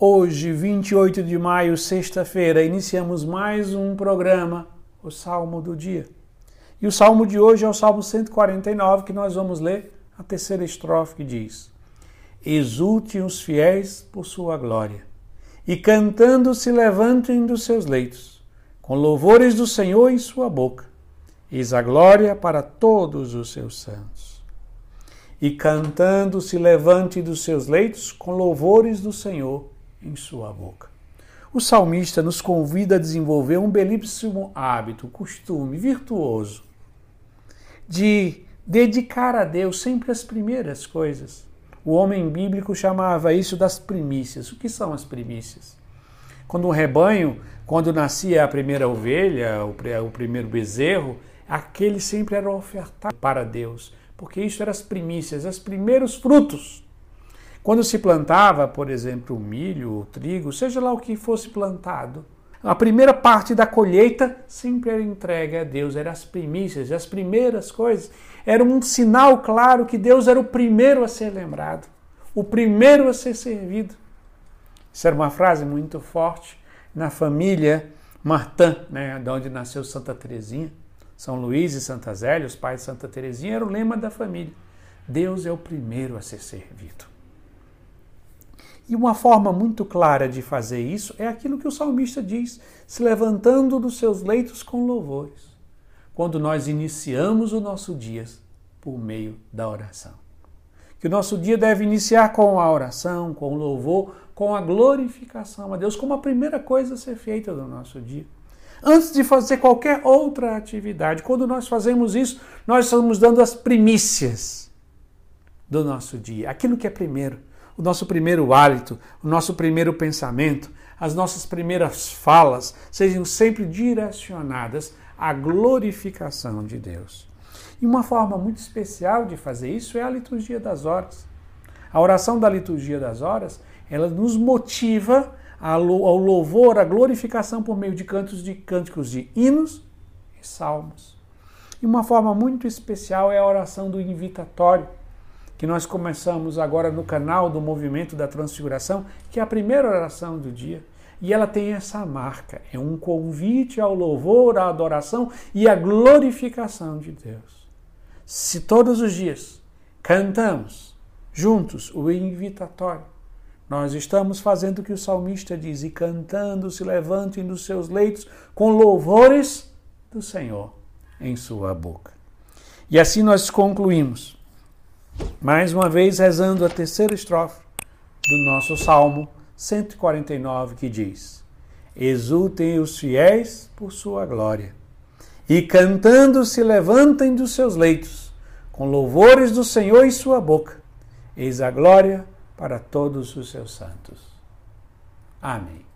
Hoje, 28 de maio, sexta-feira, iniciamos mais um programa, o Salmo do Dia. E o salmo de hoje é o Salmo 149, que nós vamos ler a terceira estrofe que diz: Exultem os fiéis por sua glória, e cantando se levantem dos seus leitos, com louvores do Senhor em sua boca. Eis a glória para todos os seus santos. E cantando se levante dos seus leitos, com louvores do Senhor em sua boca. O salmista nos convida a desenvolver um belíssimo hábito, costume virtuoso de dedicar a Deus sempre as primeiras coisas. O homem bíblico chamava isso das primícias. O que são as primícias? Quando um rebanho, quando nascia a primeira ovelha, o primeiro bezerro, aquele sempre era ofertado para Deus, porque isso eram as primícias, os primeiros frutos quando se plantava, por exemplo, o milho, o trigo, seja lá o que fosse plantado, a primeira parte da colheita sempre era entregue a Deus, eram as primícias, as primeiras coisas. Era um sinal claro que Deus era o primeiro a ser lembrado, o primeiro a ser servido. Isso era uma frase muito forte na família Martin, né, de onde nasceu Santa Teresinha. São Luís e Santa Zélia, os pais de Santa Teresinha, era o lema da família. Deus é o primeiro a ser servido. E uma forma muito clara de fazer isso é aquilo que o salmista diz, se levantando dos seus leitos com louvores, quando nós iniciamos o nosso dia por meio da oração. Que o nosso dia deve iniciar com a oração, com o louvor, com a glorificação a Deus, como a primeira coisa a ser feita no nosso dia. Antes de fazer qualquer outra atividade, quando nós fazemos isso, nós estamos dando as primícias do nosso dia, aquilo que é primeiro o nosso primeiro hálito, o nosso primeiro pensamento, as nossas primeiras falas sejam sempre direcionadas à glorificação de Deus. E uma forma muito especial de fazer isso é a liturgia das horas. A oração da liturgia das horas, ela nos motiva ao louvor, à glorificação por meio de cantos de cânticos de hinos e salmos. E uma forma muito especial é a oração do invitatório que nós começamos agora no canal do Movimento da Transfiguração, que é a primeira oração do dia. E ela tem essa marca, é um convite ao louvor, à adoração e à glorificação de Deus. Se todos os dias cantamos juntos o invitatório, nós estamos fazendo o que o salmista diz, e cantando se levantem dos seus leitos com louvores do Senhor em sua boca. E assim nós concluímos mais uma vez rezando a terceira estrofe do nosso Salmo 149, que diz: Exultem os fiéis por sua glória, e cantando se levantem dos seus leitos, com louvores do Senhor em sua boca. Eis a glória para todos os seus santos. Amém.